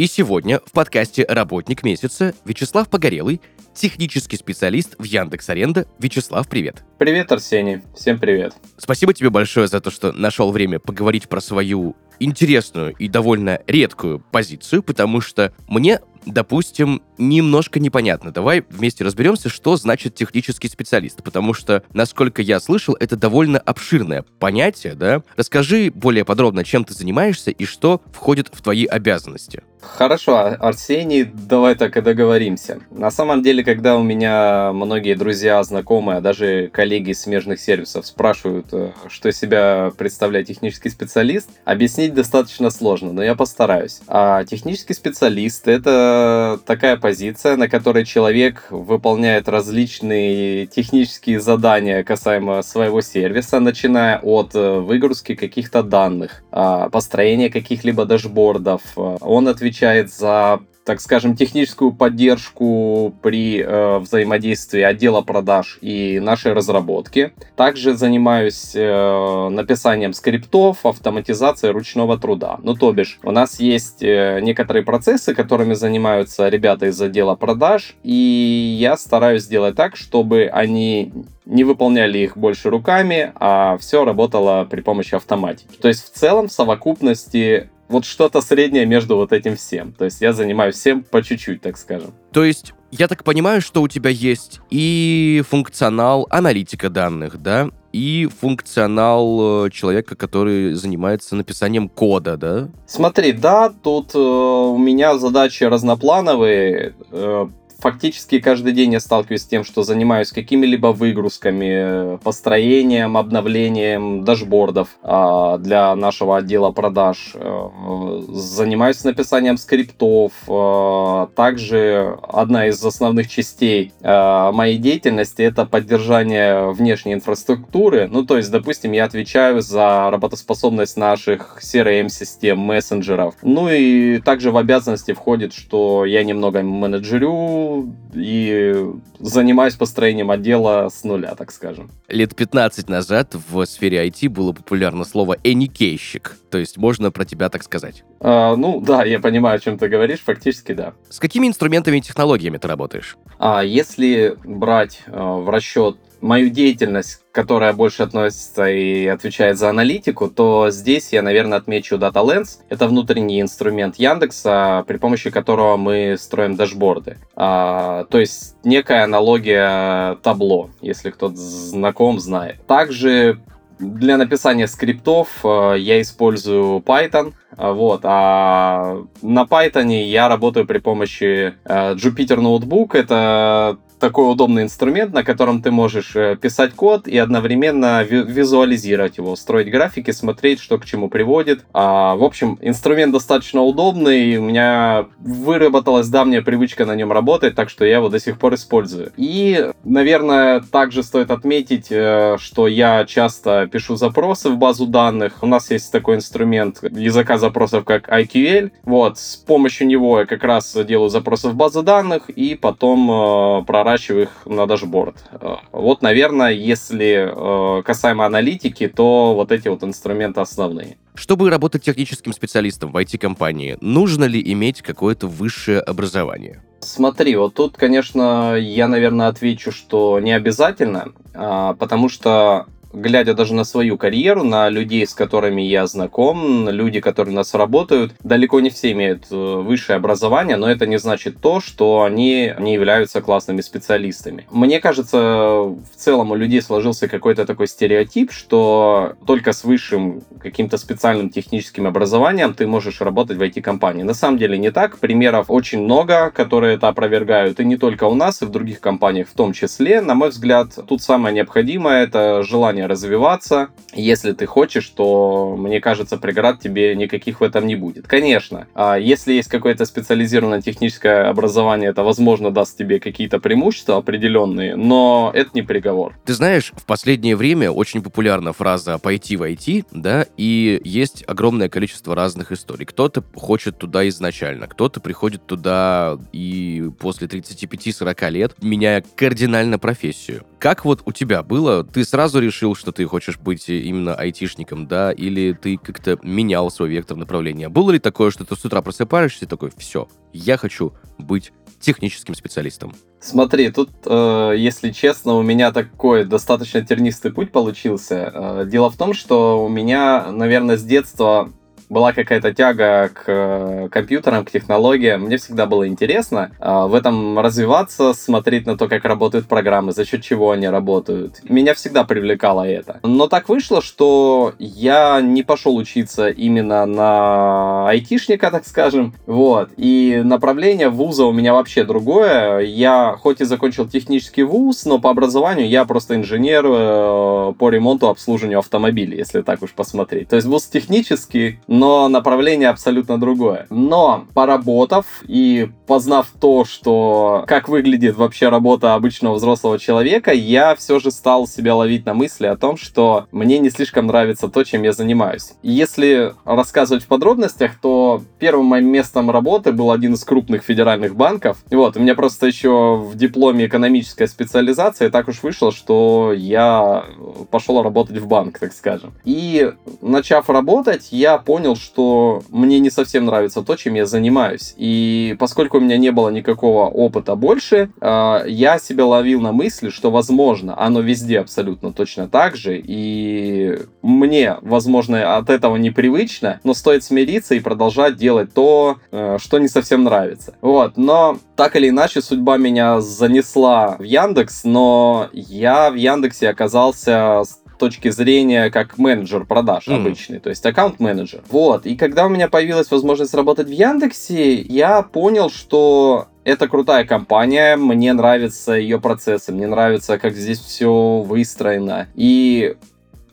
и сегодня в подкасте «Работник месяца» Вячеслав Погорелый, технический специалист в Яндекс Аренда. Вячеслав, привет. Привет, Арсений. Всем привет. Спасибо тебе большое за то, что нашел время поговорить про свою интересную и довольно редкую позицию, потому что мне допустим, немножко непонятно. Давай вместе разберемся, что значит технический специалист, потому что, насколько я слышал, это довольно обширное понятие, да? Расскажи более подробно, чем ты занимаешься и что входит в твои обязанности. Хорошо, Арсений, давай так и договоримся. На самом деле, когда у меня многие друзья, знакомые, а даже коллеги из смежных сервисов спрашивают, э, что из себя представляет технический специалист, объяснить достаточно сложно, но я постараюсь. А технический специалист — это такая позиция, на которой человек выполняет различные технические задания касаемо своего сервиса, начиная от э, выгрузки каких-то данных, а, построения каких-либо дашбордов. Он отвечает за так скажем, техническую поддержку при э, взаимодействии отдела продаж и нашей разработки. Также занимаюсь э, написанием скриптов, автоматизацией ручного труда. Ну, то бишь, у нас есть э, некоторые процессы, которыми занимаются ребята из отдела продаж, и я стараюсь сделать так, чтобы они не выполняли их больше руками, а все работало при помощи автоматики. То есть в целом в совокупности вот что-то среднее между вот этим всем. То есть я занимаюсь всем по чуть-чуть, так скажем. То есть я так понимаю, что у тебя есть и функционал аналитика данных, да, и функционал э, человека, который занимается написанием кода, да? Смотри, да, тут э, у меня задачи разноплановые. Э, фактически каждый день я сталкиваюсь с тем, что занимаюсь какими-либо выгрузками, построением, обновлением дашбордов а, для нашего отдела продаж. А, занимаюсь написанием скриптов. А, также одна из основных частей моей деятельности это поддержание внешней инфраструктуры. Ну, то есть, допустим, я отвечаю за работоспособность наших CRM-систем, мессенджеров. Ну и также в обязанности входит, что я немного менеджерю и занимаюсь построением отдела с нуля, так скажем. Лет 15 назад в сфере IT было популярно слово «эникейщик», то есть можно про тебя так сказать. А, ну да, я понимаю, о чем ты говоришь, фактически да. С какими инструментами и технологиями ты работаешь? А, если брать а, в расчет мою деятельность, которая больше относится и отвечает за аналитику, то здесь я, наверное, отмечу DataLens. Это внутренний инструмент Яндекса, при помощи которого мы строим дашборды. А, то есть некая аналогия табло, если кто-то знаком, знает. Также для написания скриптов э, я использую Python, вот, а на Python я работаю при помощи э, Jupyter Notebook. Это такой удобный инструмент, на котором ты можешь э, писать код и одновременно визуализировать его, строить графики, смотреть, что к чему приводит. А, в общем, инструмент достаточно удобный, у меня выработалась давняя привычка на нем работать, так что я его до сих пор использую. И, наверное, также стоит отметить, э, что я часто пишу запросы в базу данных. У нас есть такой инструмент языка запросов, как IQL. Вот, с помощью него я как раз делаю запросы в базу данных и потом э, прорабатываю проворачиваю их на дашборд. Э, вот, наверное, если э, касаемо аналитики, то вот эти вот инструменты основные. Чтобы работать техническим специалистом в IT-компании, нужно ли иметь какое-то высшее образование? Смотри, вот тут, конечно, я, наверное, отвечу, что не обязательно, а, потому что глядя даже на свою карьеру, на людей, с которыми я знаком, люди, которые у нас работают, далеко не все имеют э, высшее образование, но это не значит то, что они не являются классными специалистами. Мне кажется, в целом у людей сложился какой-то такой стереотип, что только с высшим каким-то специальным техническим образованием ты можешь работать в IT-компании. На самом деле не так. Примеров очень много, которые это опровергают, и не только у нас, и в других компаниях в том числе. На мой взгляд, тут самое необходимое — это желание желание развиваться, если ты хочешь, то, мне кажется, преград тебе никаких в этом не будет. Конечно, а если есть какое-то специализированное техническое образование, это, возможно, даст тебе какие-то преимущества определенные, но это не приговор. Ты знаешь, в последнее время очень популярна фраза «пойти в IT», да, и есть огромное количество разных историй. Кто-то хочет туда изначально, кто-то приходит туда и после 35-40 лет, меняя кардинально профессию. Как вот у тебя было? Ты сразу решил, что ты хочешь быть именно айтишником, да? Или ты как-то менял свой вектор направления? Было ли такое, что ты с утра просыпаешься и такой, все, я хочу быть техническим специалистом? Смотри, тут, э, если честно, у меня такой достаточно тернистый путь получился. Э, дело в том, что у меня, наверное, с детства была какая-то тяга к э, компьютерам, к технологиям. Мне всегда было интересно э, в этом развиваться, смотреть на то, как работают программы, за счет чего они работают. Меня всегда привлекало это. Но так вышло, что я не пошел учиться именно на айтишника, так скажем. Вот. И направление вуза у меня вообще другое. Я хоть и закончил технический вуз, но по образованию я просто инженер э, по ремонту, обслуживанию автомобилей, если так уж посмотреть. То есть вуз технический, но направление абсолютно другое. Но поработав и познав то, что как выглядит вообще работа обычного взрослого человека, я все же стал себя ловить на мысли о том, что мне не слишком нравится то, чем я занимаюсь. если рассказывать в подробностях, то первым моим местом работы был один из крупных федеральных банков. Вот, у меня просто еще в дипломе экономическая специализация, и так уж вышло, что я пошел работать в банк, так скажем. И начав работать, я понял, понял, что мне не совсем нравится то, чем я занимаюсь. И поскольку у меня не было никакого опыта больше, а, я себя ловил на мысли, что, возможно, оно везде абсолютно точно так же. И мне, возможно, от этого непривычно, но стоит смириться и продолжать делать то, э, что не совсем нравится. Вот, но так или иначе судьба меня занесла в Яндекс, но я в Яндексе оказался точки зрения как менеджер продаж mm. обычный, то есть аккаунт-менеджер. Вот, и когда у меня появилась возможность работать в Яндексе, я понял, что это крутая компания, мне нравятся ее процессы, мне нравится, как здесь все выстроено. И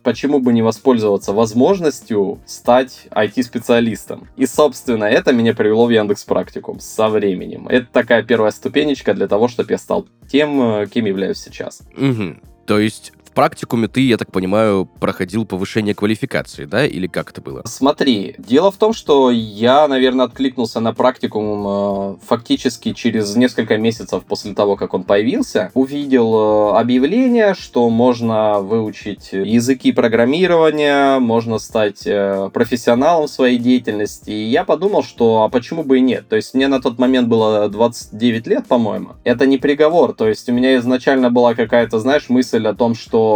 почему бы не воспользоваться возможностью стать IT-специалистом. И, собственно, это меня привело в Яндекс Практикум со временем. Это такая первая ступенечка для того, чтобы я стал тем, э, кем являюсь сейчас. Угу. То есть практикуме ты, я так понимаю, проходил повышение квалификации, да? Или как это было? Смотри, дело в том, что я, наверное, откликнулся на практикум э, фактически через несколько месяцев после того, как он появился. Увидел э, объявление, что можно выучить языки программирования, можно стать э, профессионалом в своей деятельности. И я подумал, что а почему бы и нет? То есть мне на тот момент было 29 лет, по-моему. Это не приговор. То есть у меня изначально была какая-то, знаешь, мысль о том, что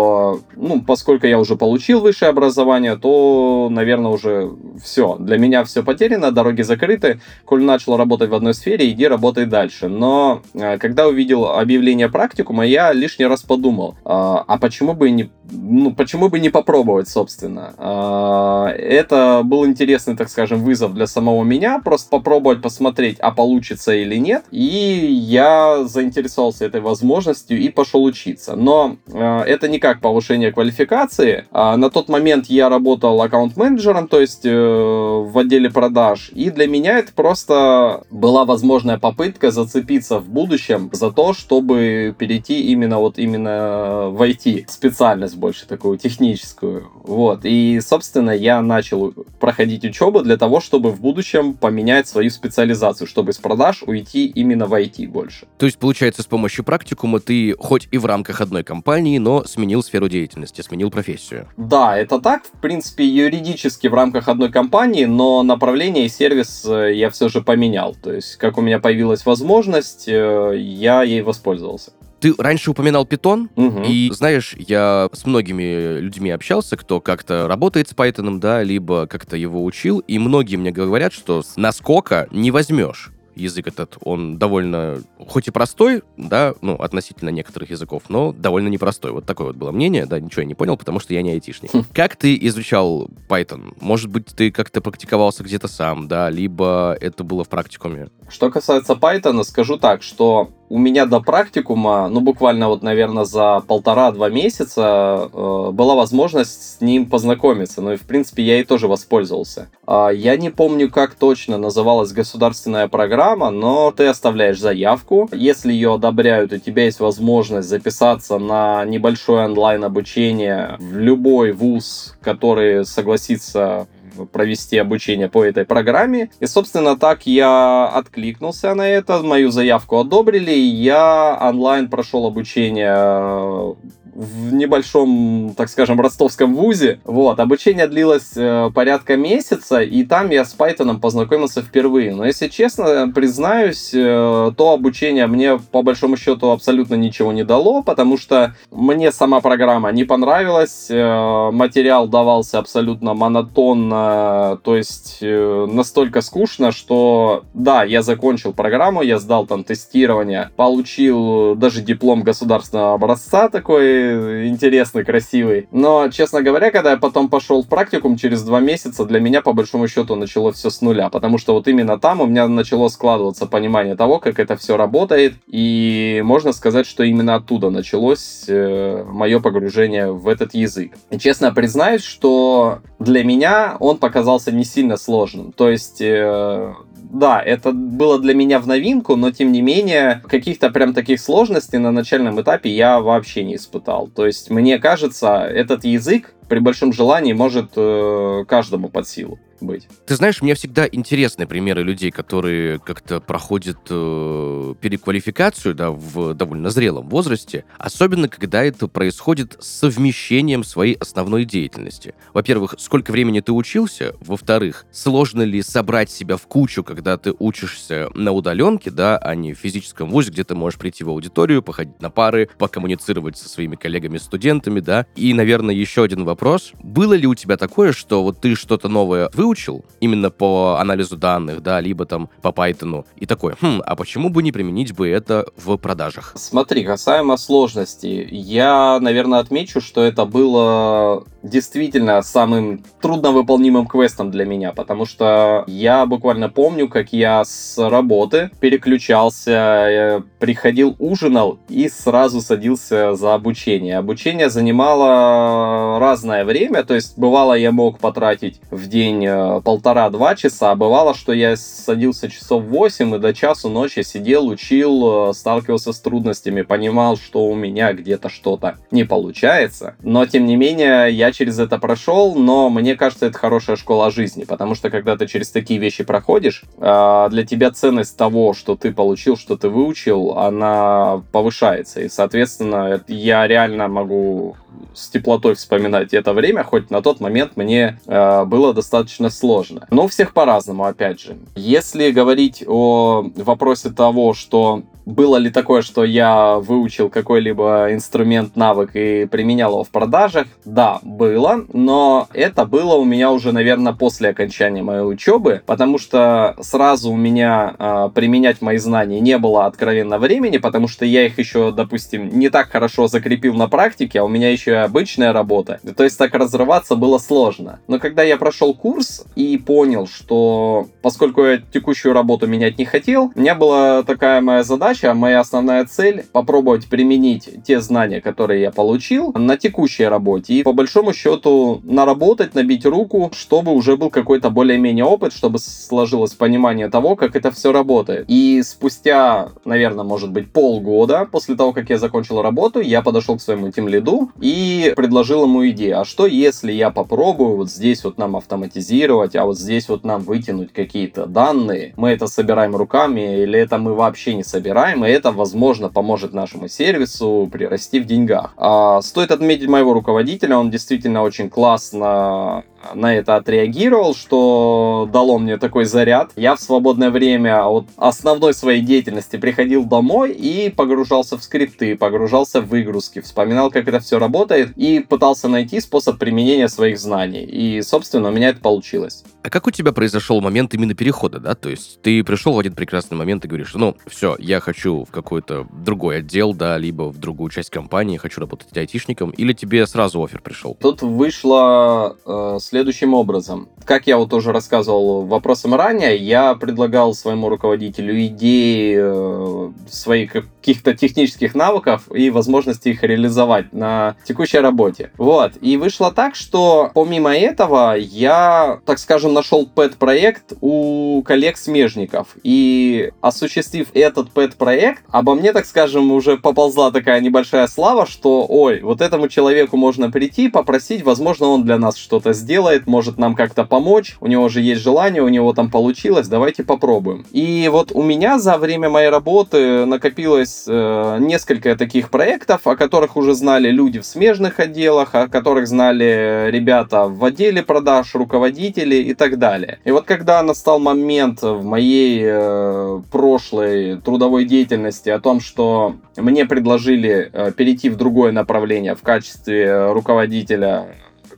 ну, поскольку я уже получил высшее образование, то, наверное, уже все. Для меня все потеряно, дороги закрыты. Коль начал работать в одной сфере, иди работай дальше. Но э, когда увидел объявление практикума, я лишний раз подумал, а, а почему бы не, ну, почему бы не попробовать, собственно. А, это был интересный, так скажем, вызов для самого меня, просто попробовать посмотреть, а получится или нет. И я заинтересовался этой возможностью и пошел учиться. Но э, это не как повышение квалификации. А на тот момент я работал аккаунт-менеджером, то есть э, в отделе продаж. И для меня это просто была возможная попытка зацепиться в будущем за то, чтобы перейти именно вот именно в IT специальность больше такую техническую. Вот. И, собственно, я начал проходить учебу для того, чтобы в будущем поменять свою специализацию, чтобы из продаж уйти именно в IT больше. То есть, получается, с помощью практикума ты хоть и в рамках одной компании, но сменил сферу деятельности, сменил профессию. Да, это так. В принципе, юридически в рамках одной компании, но направление и сервис э, я все же поменял. То есть, как у меня появилась возможность, э, я ей воспользовался. Ты раньше упоминал питон, угу. и знаешь, я с многими людьми общался, кто как-то работает с Python, да, либо как-то его учил, и многие мне говорят, что насколько не возьмешь язык этот, он довольно, хоть и простой, да, ну, относительно некоторых языков, но довольно непростой. Вот такое вот было мнение, да, ничего я не понял, потому что я не айтишник. Хм. Как ты изучал Python? Может быть, ты как-то практиковался где-то сам, да, либо это было в практикуме? Что касается Python, скажу так, что у меня до практикума, ну, буквально вот, наверное, за полтора-два месяца э, была возможность с ним познакомиться. Ну и, в принципе, я и тоже воспользовался. А, я не помню, как точно называлась государственная программа, но ты оставляешь заявку. Если ее одобряют, у тебя есть возможность записаться на небольшое онлайн-обучение в любой вуз, который согласится провести обучение по этой программе. И, собственно, так я откликнулся на это, мою заявку одобрили, и я онлайн прошел обучение в небольшом, так скажем, ростовском вузе. Вот, обучение длилось э, порядка месяца, и там я с Python познакомился впервые. Но, если честно, признаюсь, э, то обучение мне, по большому счету, абсолютно ничего не дало, потому что мне сама программа не понравилась, э, материал давался абсолютно монотонно, то есть настолько скучно, что, да, я закончил программу, я сдал там тестирование, получил даже диплом государственного образца такой, интересный, красивый. Но, честно говоря, когда я потом пошел в практикум через два месяца, для меня, по большому счету, началось все с нуля. Потому что вот именно там у меня начало складываться понимание того, как это все работает. И можно сказать, что именно оттуда началось э, мое погружение в этот язык. И честно признаюсь, что для меня он показался не сильно сложным. То есть э, да, это было для меня в новинку, но тем не менее, каких-то прям таких сложностей на начальном этапе я вообще не испытал. То есть, мне кажется, этот язык при большом желании может э, каждому под силу быть. Ты знаешь, мне всегда интересны примеры людей, которые как-то проходят э, переквалификацию да, в довольно зрелом возрасте, особенно когда это происходит с совмещением своей основной деятельности. Во-первых, сколько времени ты учился? Во-вторых, сложно ли собрать себя в кучу, когда ты учишься на удаленке, да, а не в физическом вузе, где ты можешь прийти в аудиторию, походить на пары, покоммуницировать со своими коллегами-студентами, да? И, наверное, еще один вопрос. Было ли у тебя такое, что вот ты что-то новое выучил, выучил именно по анализу данных, да, либо там по Python, и такой, хм, а почему бы не применить бы это в продажах? Смотри, касаемо сложности, я, наверное, отмечу, что это было действительно самым трудновыполнимым квестом для меня, потому что я буквально помню, как я с работы переключался, э, приходил, ужинал и сразу садился за обучение. Обучение занимало разное время, то есть бывало я мог потратить в день э, полтора-два часа. Бывало, что я садился часов 8 и до часу ночи сидел, учил, э, сталкивался с трудностями, понимал, что у меня где-то что-то не получается. Но, тем не менее, я через это прошел, но мне кажется, это хорошая школа жизни, потому что, когда ты через такие вещи проходишь, э, для тебя ценность того, что ты получил, что ты выучил, она повышается. И, соответственно, я реально могу с теплотой вспоминать это время, хоть на тот момент мне э, было достаточно сложно. Но у всех по-разному, опять же. Если говорить о вопросе того, что было ли такое, что я выучил какой-либо инструмент, навык и применял его в продажах? Да, было, но это было у меня уже, наверное, после окончания моей учебы, потому что сразу у меня э, применять мои знания не было откровенно времени, потому что я их еще, допустим, не так хорошо закрепил на практике, а у меня еще и обычная работа. То есть так разрываться было сложно. Но когда я прошел курс и понял, что поскольку я текущую работу менять не хотел, у меня была такая моя задача, задача, моя основная цель попробовать применить те знания, которые я получил на текущей работе и по большому счету наработать, набить руку, чтобы уже был какой-то более-менее опыт, чтобы сложилось понимание того, как это все работает. И спустя, наверное, может быть полгода после того, как я закончил работу, я подошел к своему тим лиду и предложил ему идею, а что если я попробую вот здесь вот нам автоматизировать, а вот здесь вот нам вытянуть какие-то данные, мы это собираем руками или это мы вообще не собираем, знаем, и это, возможно, поможет нашему сервису прирасти в деньгах. А, стоит отметить моего руководителя, он действительно очень классно на это отреагировал, что дало мне такой заряд. Я в свободное время от основной своей деятельности приходил домой и погружался в скрипты, погружался в выгрузки, вспоминал, как это все работает и пытался найти способ применения своих знаний. И, собственно, у меня это получилось. А как у тебя произошел момент именно перехода, да? То есть ты пришел в один прекрасный момент и говоришь, ну, все, я хочу в какой-то другой отдел, да, либо в другую часть компании, хочу работать айтишником, или тебе сразу офер пришел? Тут вышла э, следующим образом. Как я вот уже рассказывал вопросом ранее, я предлагал своему руководителю идеи э, своих каких-то технических навыков и возможности их реализовать на текущей работе. Вот. И вышло так, что помимо этого я, так скажем, нашел пэт-проект у коллег-смежников. И осуществив этот пэт-проект, обо мне, так скажем, уже поползла такая небольшая слава, что, ой, вот этому человеку можно прийти, попросить, возможно, он для нас что-то сделает, может нам как-то помочь, у него же есть желание, у него там получилось, давайте попробуем. И вот у меня за время моей работы накопилось э, несколько таких проектов, о которых уже знали люди в смежных отделах, о которых знали ребята в отделе продаж, руководители и так далее. И вот когда настал момент в моей э, прошлой трудовой деятельности о том, что мне предложили э, перейти в другое направление в качестве руководителя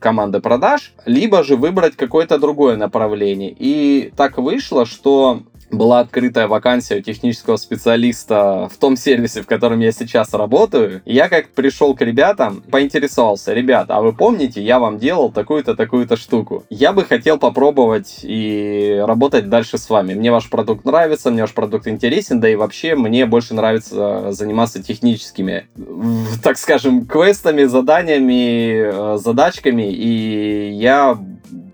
команды продаж, либо же выбрать какое-то другое направление. И так вышло, что была открытая вакансия технического специалиста в том сервисе, в котором я сейчас работаю. И я как пришел к ребятам, поинтересовался, ребята, а вы помните, я вам делал такую-то, такую-то штуку. Я бы хотел попробовать и работать дальше с вами. Мне ваш продукт нравится, мне ваш продукт интересен, да и вообще мне больше нравится заниматься техническими, так скажем, квестами, заданиями, э, задачками, и я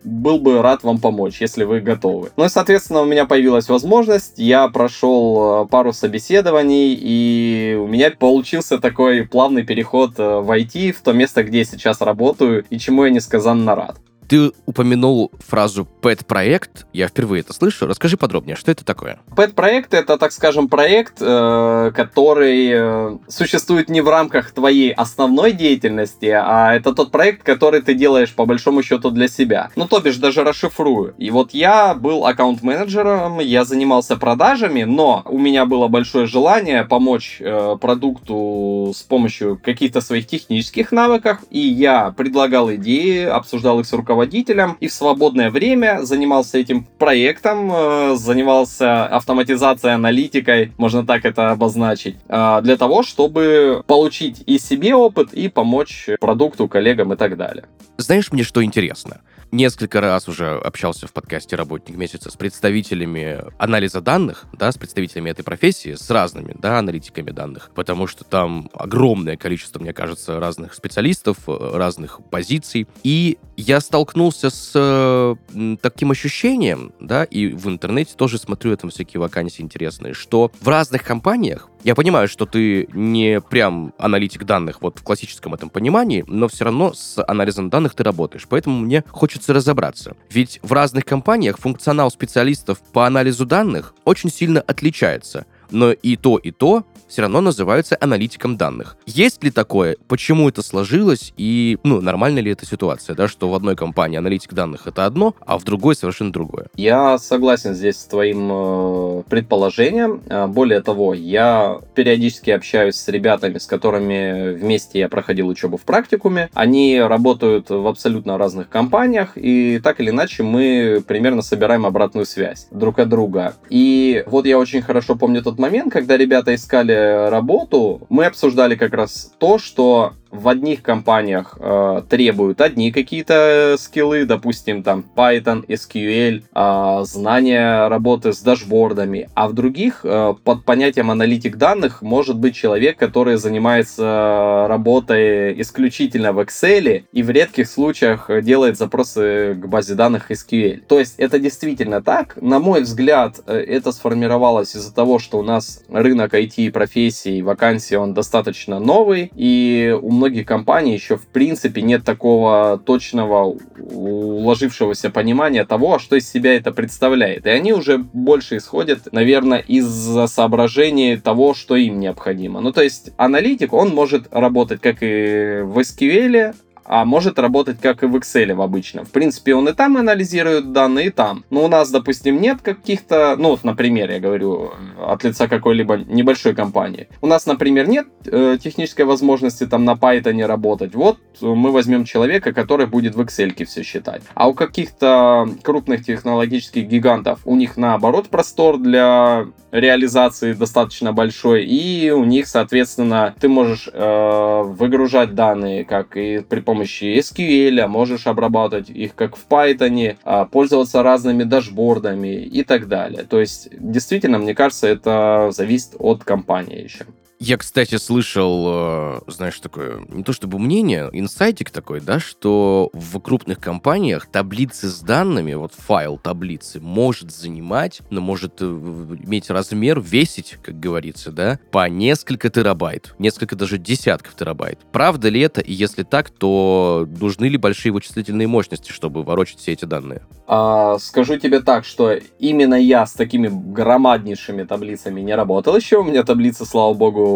был бы рад вам помочь, если вы готовы. Ну и, соответственно, у меня появилась возможность, я прошел э, пару собеседований, и у меня получился такой плавный переход э, в IT, в то место, где я сейчас работаю, и чему я несказанно рад. Ты упомянул фразу «пэт-проект». Я впервые это слышу. Расскажи подробнее, что это такое? Пэт-проект — это, так скажем, проект, э, который э, существует не в рамках твоей основной деятельности, а это тот проект, который ты делаешь по большому счету для себя. Ну, то бишь, даже расшифрую. И вот я был аккаунт-менеджером, я занимался продажами, но у меня было большое желание помочь э, продукту с помощью каких-то своих технических навыков, и я предлагал идеи, обсуждал их с руководителем, руководителем и в свободное время занимался этим проектом, э, занимался автоматизацией, аналитикой, можно так это обозначить, э, для того, чтобы получить и себе опыт, и помочь продукту, коллегам и так далее. Знаешь, мне что интересно? несколько раз уже общался в подкасте «Работник месяца» с представителями анализа данных, да, с представителями этой профессии, с разными, да, аналитиками данных, потому что там огромное количество, мне кажется, разных специалистов, разных позиций. И я столкнулся с э, таким ощущением, да, и в интернете тоже смотрю там всякие вакансии интересные, что в разных компаниях я понимаю, что ты не прям аналитик данных вот в классическом этом понимании, но все равно с анализом данных ты работаешь. Поэтому мне хочется разобраться. Ведь в разных компаниях функционал специалистов по анализу данных очень сильно отличается. Но и то, и то все равно называются аналитиком данных. Есть ли такое? Почему это сложилось? И, ну, нормальна ли эта ситуация, да, что в одной компании аналитик данных это одно, а в другой совершенно другое? Я согласен здесь с твоим э, предположением. Э, более того, я периодически общаюсь с ребятами, с которыми вместе я проходил учебу в практикуме. Они работают в абсолютно разных компаниях, и так или иначе мы примерно собираем обратную связь друг от друга. И вот я очень хорошо помню тот момент, когда ребята искали работу, мы обсуждали как раз то, что в одних компаниях э, требуют одни какие-то скиллы, допустим, там Python, SQL, э, знания работы с дашбордами, а в других э, под понятием аналитик данных может быть человек, который занимается работой исключительно в Excel и в редких случаях делает запросы к базе данных SQL. То есть это действительно так. На мой взгляд, э, это сформировалось из-за того, что у нас рынок IT профессий, вакансий, он достаточно новый, и у многих компаний еще в принципе нет такого точного уложившегося понимания того, что из себя это представляет. И они уже больше исходят, наверное, из-за соображений того, что им необходимо. Ну, то есть аналитик, он может работать как и в SQL, а может работать как и в Excel в обычном. В принципе, он и там анализирует данные, и там. Но у нас, допустим, нет каких-то, ну вот, например, я говорю от лица какой-либо небольшой компании. У нас, например, нет э, технической возможности там на Python работать. Вот мы возьмем человека, который будет в Excel все считать. А у каких-то крупных технологических гигантов у них наоборот простор для реализации достаточно большой, и у них, соответственно, ты можешь э, выгружать данные как и при помощи помощи SQL, можешь обрабатывать их как в Python, а, пользоваться разными дашбордами и так далее. То есть, действительно, мне кажется, это зависит от компании еще. Я, кстати, слышал, э, знаешь, такое, не то чтобы мнение, инсайтик такой, да, что в крупных компаниях таблицы с данными, вот файл таблицы, может занимать, но может э, иметь размер, весить, как говорится, да, по несколько терабайт, несколько даже десятков терабайт. Правда ли это? И если так, то нужны ли большие вычислительные мощности, чтобы ворочать все эти данные? А, скажу тебе так, что именно я с такими громаднейшими таблицами не работал еще. У меня таблицы, слава богу,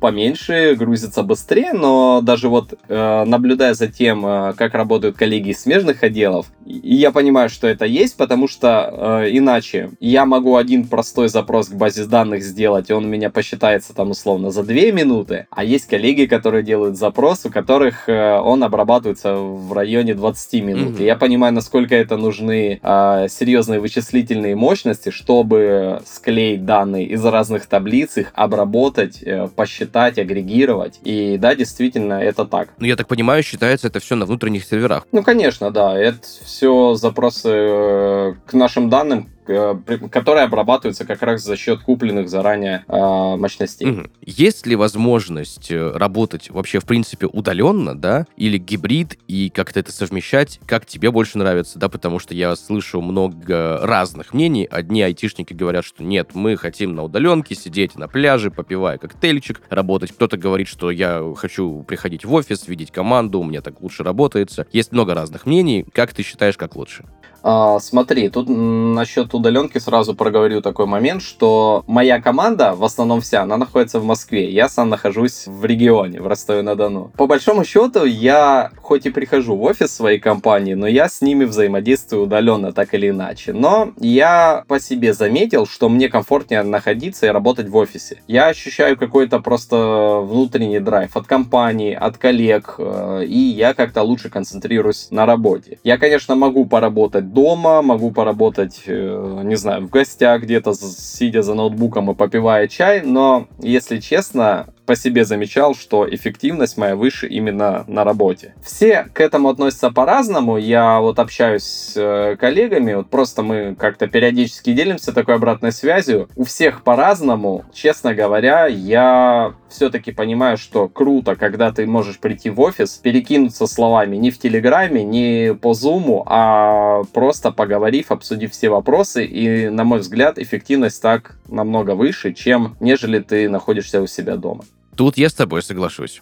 поменьше, грузится быстрее, но даже вот э, наблюдая за тем, э, как работают коллеги из смежных отделов, и я понимаю, что это есть, потому что э, иначе я могу один простой запрос к базе данных сделать, и он у меня посчитается там условно за 2 минуты, а есть коллеги, которые делают запрос, у которых э, он обрабатывается в районе 20 минут. Mm-hmm. И я понимаю, насколько это нужны э, серьезные вычислительные мощности, чтобы склеить данные из разных таблиц, их обработать, э, посчитать, агрегировать. И да, действительно, это так. Ну, я так понимаю, считается это все на внутренних серверах. Ну, конечно, да. Это все запросы э, к нашим данным, которые обрабатываются как раз за счет купленных заранее э, мощностей. Угу. Есть ли возможность э, работать вообще в принципе удаленно, да, или гибрид и как-то это совмещать, как тебе больше нравится, да, потому что я слышу много разных мнений. Одни айтишники говорят, что нет, мы хотим на удаленке сидеть на пляже, попивая коктейльчик, работать. Кто-то говорит, что я хочу приходить в офис, видеть команду, мне так лучше работается. Есть много разных мнений. Как ты считаешь, как лучше? А, смотри, тут насчет удаленки сразу проговорю такой момент, что моя команда, в основном вся, она находится в Москве. Я сам нахожусь в регионе, в Ростове-на-Дону. По большому счету, я хоть и прихожу в офис своей компании, но я с ними взаимодействую удаленно, так или иначе. Но я по себе заметил, что мне комфортнее находиться и работать в офисе. Я ощущаю какой-то просто внутренний драйв от компании, от коллег, э, и я как-то лучше концентрируюсь на работе. Я, конечно, могу поработать дома, могу поработать, э, не знаю, в гостях где-то, сидя за ноутбуком и попивая чай, но, если честно, по себе замечал, что эффективность моя выше именно на работе. Все к этому относятся по-разному. Я вот общаюсь с э, коллегами, вот просто мы как-то периодически делимся такой обратной связью. У всех по-разному. Честно говоря, я все-таки понимаю, что круто, когда ты можешь прийти в офис, перекинуться словами не в Телеграме, не по Зуму, а просто поговорив, обсудив все вопросы. И, на мой взгляд, эффективность так намного выше, чем нежели ты находишься у себя дома. Тут я с тобой соглашусь.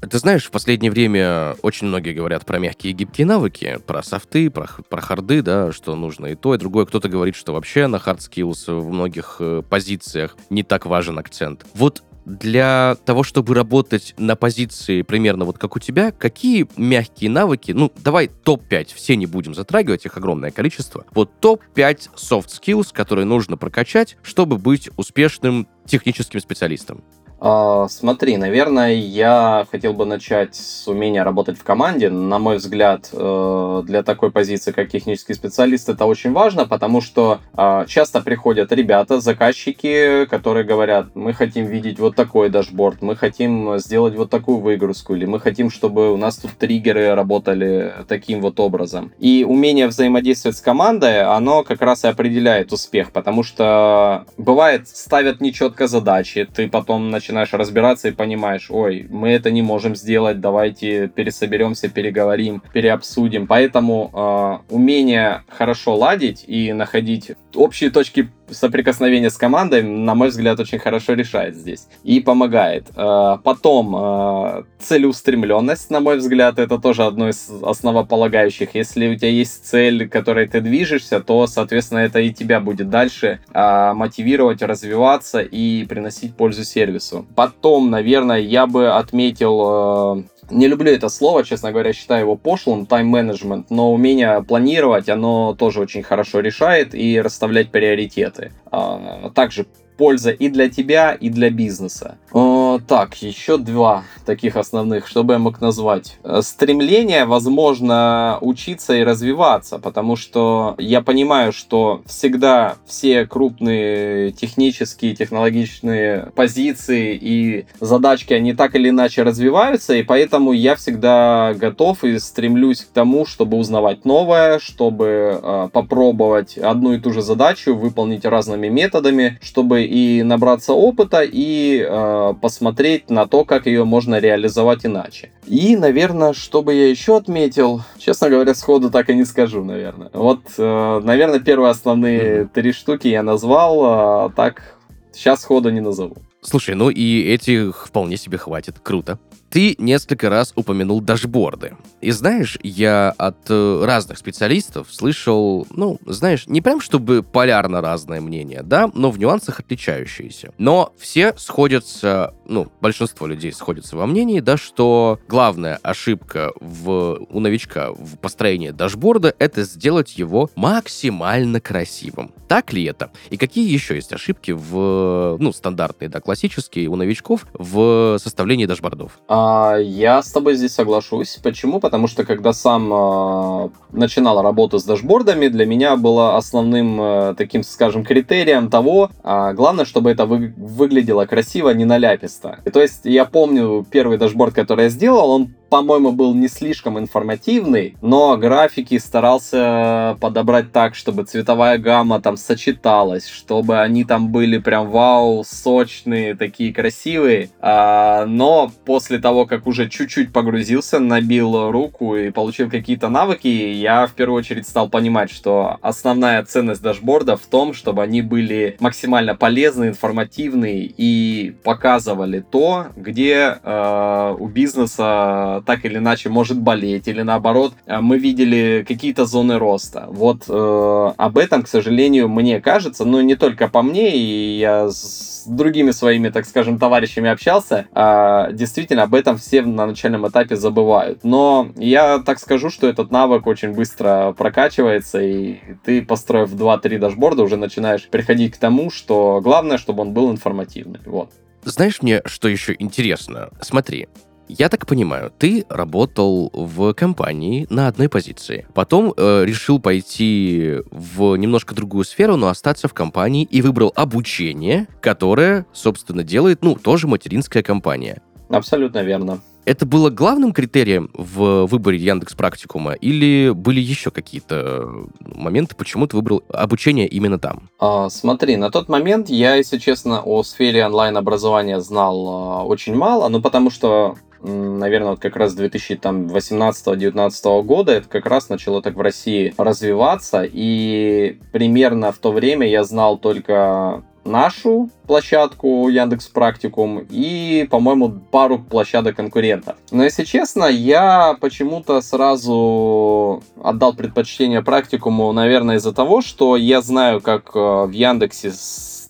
Ты знаешь, в последнее время очень многие говорят про мягкие и гибкие навыки, про софты, про, про харды, да, что нужно и то, и другое. Кто-то говорит, что вообще на hard skills в многих э, позициях не так важен акцент. Вот для того, чтобы работать на позиции примерно вот как у тебя, какие мягкие навыки, ну, давай топ-5, все не будем затрагивать, их огромное количество. Вот топ-5 soft skills, которые нужно прокачать, чтобы быть успешным техническим специалистом. А, смотри, наверное, я хотел бы начать с умения работать в команде. На мой взгляд, э, для такой позиции, как технический специалист, это очень важно, потому что а, часто приходят ребята, заказчики, которые говорят, мы хотим видеть вот такой дашборд, мы хотим сделать вот такую выгрузку, или мы хотим, чтобы у нас тут триггеры работали таким вот образом. И умение взаимодействовать с командой, оно как раз и определяет успех, потому что бывает, ставят нечетко задачи, ты потом начинаешь начинаешь разбираться и понимаешь, ой, мы это не можем сделать, давайте пересоберемся, переговорим, переобсудим. Поэтому э, умение хорошо ладить и находить общие точки соприкосновения с командой, на мой взгляд, очень хорошо решает здесь и помогает. Э, потом э, целеустремленность, на мой взгляд, это тоже одно из основополагающих. Если у тебя есть цель, которой ты движешься, то, соответственно, это и тебя будет дальше э, мотивировать, развиваться и приносить пользу сервису. Потом, наверное, я бы отметил не люблю это слово, честно говоря, считаю его пошлым, тайм-менеджмент, но умение планировать, оно тоже очень хорошо решает и расставлять приоритеты. А, также польза и для тебя, и для бизнеса. А, так, еще два таких основных, что бы я мог назвать. Э, стремление, возможно, учиться и развиваться, потому что я понимаю, что всегда все крупные технические, технологичные позиции и задачки, они так или иначе развиваются, и поэтому я всегда готов и стремлюсь к тому, чтобы узнавать новое, чтобы э, попробовать одну и ту же задачу выполнить разными методами, чтобы и набраться опыта, и э, посмотреть на то, как ее можно реализовать иначе. И, наверное, что бы я еще отметил, честно говоря, сходу так и не скажу, наверное. Вот, э, наверное, первые основные mm-hmm. три штуки я назвал, а так сейчас сходу не назову. Слушай, ну и этих вполне себе хватит. Круто. Ты несколько раз упомянул дашборды. И знаешь, я от э, разных специалистов слышал, ну, знаешь, не прям чтобы полярно разное мнение, да, но в нюансах отличающиеся. Но все сходятся, ну, большинство людей сходятся во мнении, да, что главная ошибка в, у новичка в построении дашборда — это сделать его максимально красивым. Так ли это? И какие еще есть ошибки в, ну, стандартные, да, классические у новичков в составлении дашбордов? А, я с тобой здесь соглашусь. Почему? Потому что когда сам а, начинал работу с дашбордами, для меня было основным а, таким, скажем, критерием того, а, главное, чтобы это вы, выглядело красиво, не аляписто. И, то есть я помню первый дашборд, который я сделал, он по-моему, был не слишком информативный, но графики старался подобрать так, чтобы цветовая гамма там сочеталась, чтобы они там были прям вау, сочные, такие красивые. А, но после того, как уже чуть-чуть погрузился, набил руку и получил какие-то навыки, я в первую очередь стал понимать, что основная ценность дашборда в том, чтобы они были максимально полезны, информативны и показывали то, где э, у бизнеса так или иначе может болеть, или наоборот, э, мы видели какие-то зоны роста. Вот э, об этом, к сожалению, мне кажется, но не только по мне, и я с другими своими, так скажем, товарищами общался, э, действительно об этом все на начальном этапе забывают. Но я так скажу, что этот навык очень быстро прокачивается, и ты, построив 2-3 дашборда, уже начинаешь приходить к тому, что главное, чтобы он был информативный. Вот. Знаешь мне, что еще интересно? Смотри, я так понимаю, ты работал в компании на одной позиции. Потом э, решил пойти в немножко другую сферу, но остаться в компании и выбрал обучение, которое, собственно, делает, ну, тоже материнская компания. Абсолютно верно. Это было главным критерием в выборе Яндекс Практикума или были еще какие-то моменты, почему ты выбрал обучение именно там? А, смотри, на тот момент я, если честно, о сфере онлайн-образования знал а, очень мало, ну потому что наверное, вот как раз 2018-2019 года это как раз начало так в России развиваться, и примерно в то время я знал только нашу площадку Яндекс Практикум и, по-моему, пару площадок конкурентов. Но, если честно, я почему-то сразу отдал предпочтение практикуму, наверное, из-за того, что я знаю, как э, в Яндексе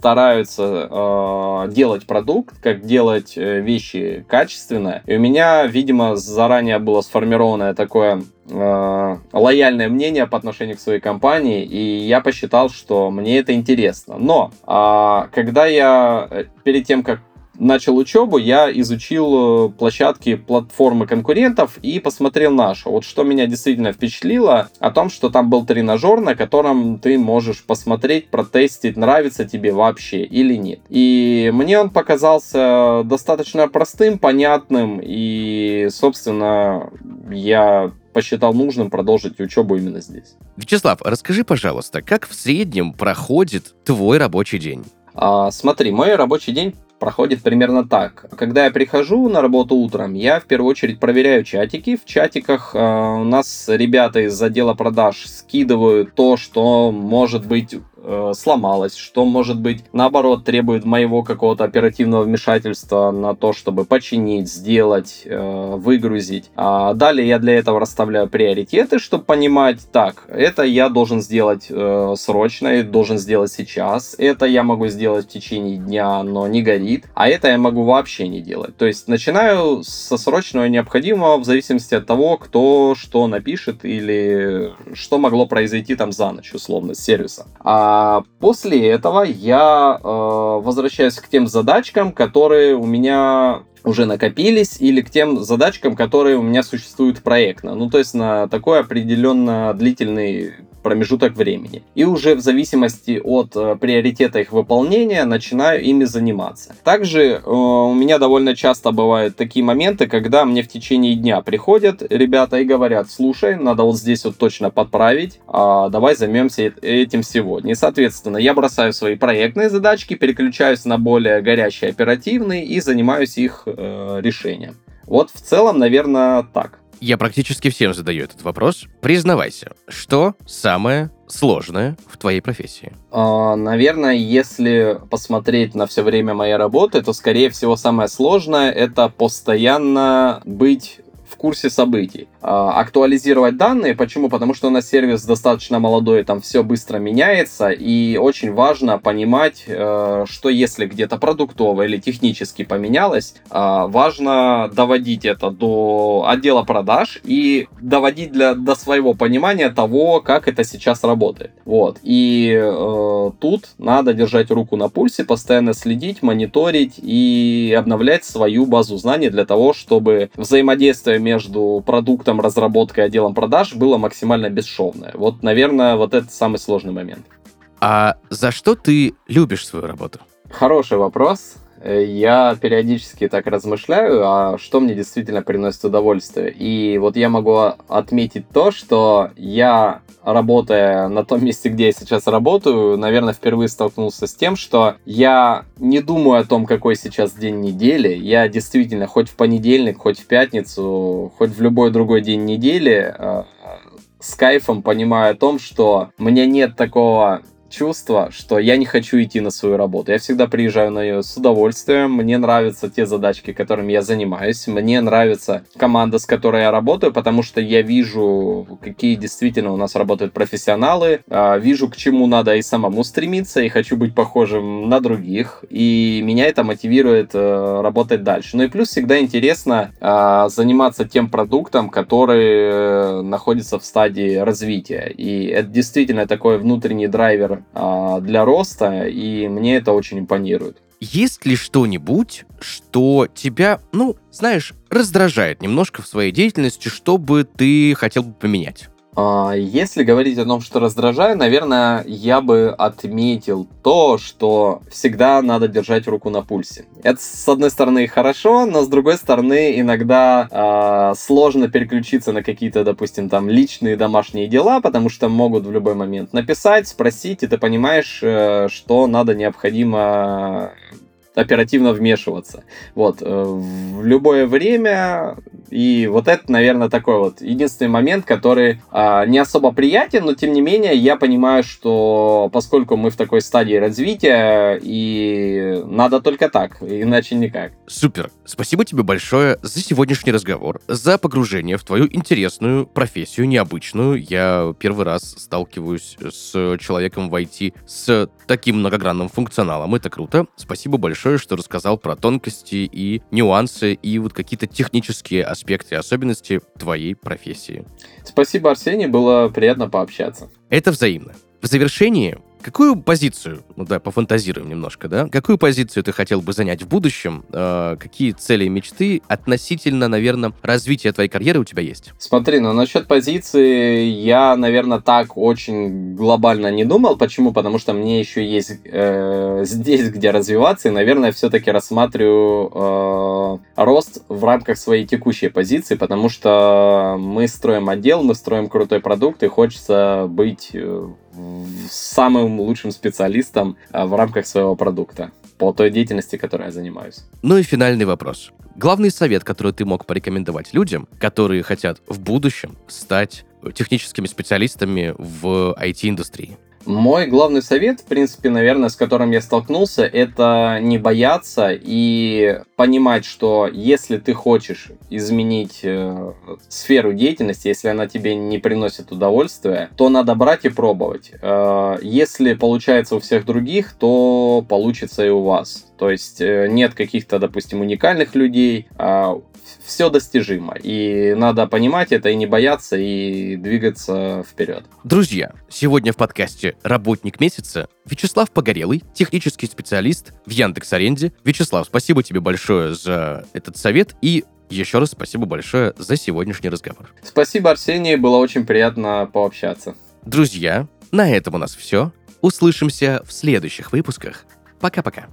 стараются э, делать продукт, как делать э, вещи качественно. И у меня, видимо, заранее было сформированное такое э, лояльное мнение по отношению к своей компании, и я посчитал, что мне это интересно. Но э, когда я э, перед тем, как начал учебу, я изучил э, площадки, платформы конкурентов и посмотрел нашу. Вот что меня действительно впечатлило, о том, что там был тренажер, на котором ты можешь посмотреть, протестить, нравится тебе вообще или нет. И мне он показался достаточно простым, понятным, и, собственно, я посчитал нужным продолжить учебу именно здесь. Вячеслав, расскажи, пожалуйста, как в среднем проходит твой рабочий день? А, смотри, мой рабочий день проходит примерно так. Когда я прихожу на работу утром, я в первую очередь проверяю чатики. В чатиках э, у нас ребята из отдела продаж скидывают то, что может быть э, сломалось, что, может быть, наоборот, требует моего какого-то оперативного вмешательства на то, чтобы починить, сделать, э, выгрузить. А далее я для этого расставляю приоритеты, чтобы понимать, так, это я должен сделать э, срочно, должен сделать сейчас, это я могу сделать в течение дня, но не горит, а это я могу вообще не делать. То есть начинаю со срочного необходимого в зависимости от того, кто что напишет или что могло произойти там за ночь, условно, с сервиса. А А после этого я э, возвращаюсь к тем задачкам, которые у меня уже накопились, или к тем задачкам, которые у меня существуют проектно. Ну, то есть на такой определенно длительный промежуток времени. И уже в зависимости от э, приоритета их выполнения начинаю ими заниматься. Также э, у меня довольно часто бывают такие моменты, когда мне в течение дня приходят ребята и говорят, слушай, надо вот здесь вот точно подправить, а давай займемся этим сегодня. И, соответственно, я бросаю свои проектные задачки, переключаюсь на более горячие оперативные и занимаюсь их э, решением. Вот в целом, наверное, так. Я практически всем задаю этот вопрос. Признавайся, что самое сложное в твоей профессии? А, наверное, если посмотреть на все время моей работы, то, скорее всего, самое сложное это постоянно быть в курсе событий. А, актуализировать данные. Почему? Потому что у нас сервис достаточно молодой, там все быстро меняется, и очень важно понимать, э, что если где-то продуктово или технически поменялось, а, важно доводить это до отдела продаж и доводить для, до своего понимания того, как это сейчас работает. Вот. И э, тут надо держать руку на пульсе, постоянно следить, мониторить и обновлять свою базу знаний для того, чтобы взаимодействие между продуктом, разработкой и отделом продаж было максимально бесшовное. Вот, наверное, вот это самый сложный момент. А за что ты любишь свою работу? Хороший вопрос. Я периодически так размышляю, а что мне действительно приносит удовольствие. И вот я могу отметить то, что я работая на том месте, где я сейчас работаю, наверное, впервые столкнулся с тем, что я не думаю о том, какой сейчас день недели. Я действительно хоть в понедельник, хоть в пятницу, хоть в любой другой день недели э, с кайфом понимаю о том, что мне нет такого чувство, что я не хочу идти на свою работу. Я всегда приезжаю на нее с удовольствием. Мне нравятся те задачки, которыми я занимаюсь. Мне нравится команда, с которой я работаю, потому что я вижу, какие действительно у нас работают профессионалы. А, вижу, к чему надо и самому стремиться, и хочу быть похожим на других. И меня это мотивирует э, работать дальше. Ну и плюс всегда интересно а, заниматься тем продуктом, который э, находится в стадии развития. И это действительно такой внутренний драйвер для роста, и мне это очень импонирует. Есть ли что-нибудь, что тебя, ну, знаешь, раздражает немножко в своей деятельности, что бы ты хотел бы поменять? А, если говорить о том, что раздражаю, наверное, я бы отметил то, что всегда надо держать руку на пульсе. Это, с одной стороны, хорошо, но с другой стороны, иногда э, сложно переключиться на какие-то, допустим, там личные домашние дела, потому что могут в любой момент написать, спросить, и ты понимаешь, э, что надо необходимо оперативно вмешиваться. Вот, э, в любое время. И вот это, наверное, такой вот единственный момент, который а, не особо приятен, но тем не менее я понимаю, что поскольку мы в такой стадии развития, и надо только так, иначе никак. Супер. Спасибо тебе большое за сегодняшний разговор, за погружение в твою интересную профессию, необычную. Я первый раз сталкиваюсь с человеком в IT с таким многогранным функционалом. Это круто. Спасибо большое большое, что рассказал про тонкости и нюансы, и вот какие-то технические аспекты и особенности твоей профессии. Спасибо, Арсений, было приятно пообщаться. Это взаимно. В завершении Какую позицию, ну да, пофантазируем немножко, да? Какую позицию ты хотел бы занять в будущем? Э, какие цели и мечты относительно, наверное, развития твоей карьеры у тебя есть? Смотри, ну насчет позиции я, наверное, так очень глобально не думал. Почему? Потому что мне еще есть э, здесь, где развиваться, и, наверное, все-таки рассматриваю э, рост в рамках своей текущей позиции, потому что мы строим отдел, мы строим крутой продукт, и хочется быть э, самым лучшим специалистом а, в рамках своего продукта по той деятельности, которой я занимаюсь. Ну и финальный вопрос. Главный совет, который ты мог порекомендовать людям, которые хотят в будущем стать техническими специалистами в IT-индустрии? Мой главный совет, в принципе, наверное, с которым я столкнулся, это не бояться и понимать, что если ты хочешь изменить э, сферу деятельности, если она тебе не приносит удовольствия, то надо брать и пробовать. Э, если получается у всех других, то получится и у вас. То есть э, нет каких-то, допустим, уникальных людей, а все достижимо. И надо понимать это и не бояться, и двигаться вперед. Друзья, сегодня в подкасте работник месяца Вячеслав Погорелый, технический специалист в Яндекс.Аренде. Вячеслав, спасибо тебе большое за этот совет и еще раз спасибо большое за сегодняшний разговор. Спасибо, Арсений, было очень приятно пообщаться. Друзья, на этом у нас все. Услышимся в следующих выпусках. Пока-пока.